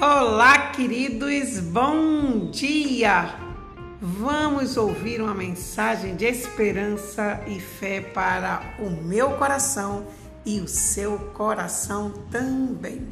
Olá, queridos, bom dia! Vamos ouvir uma mensagem de esperança e fé para o meu coração e o seu coração também.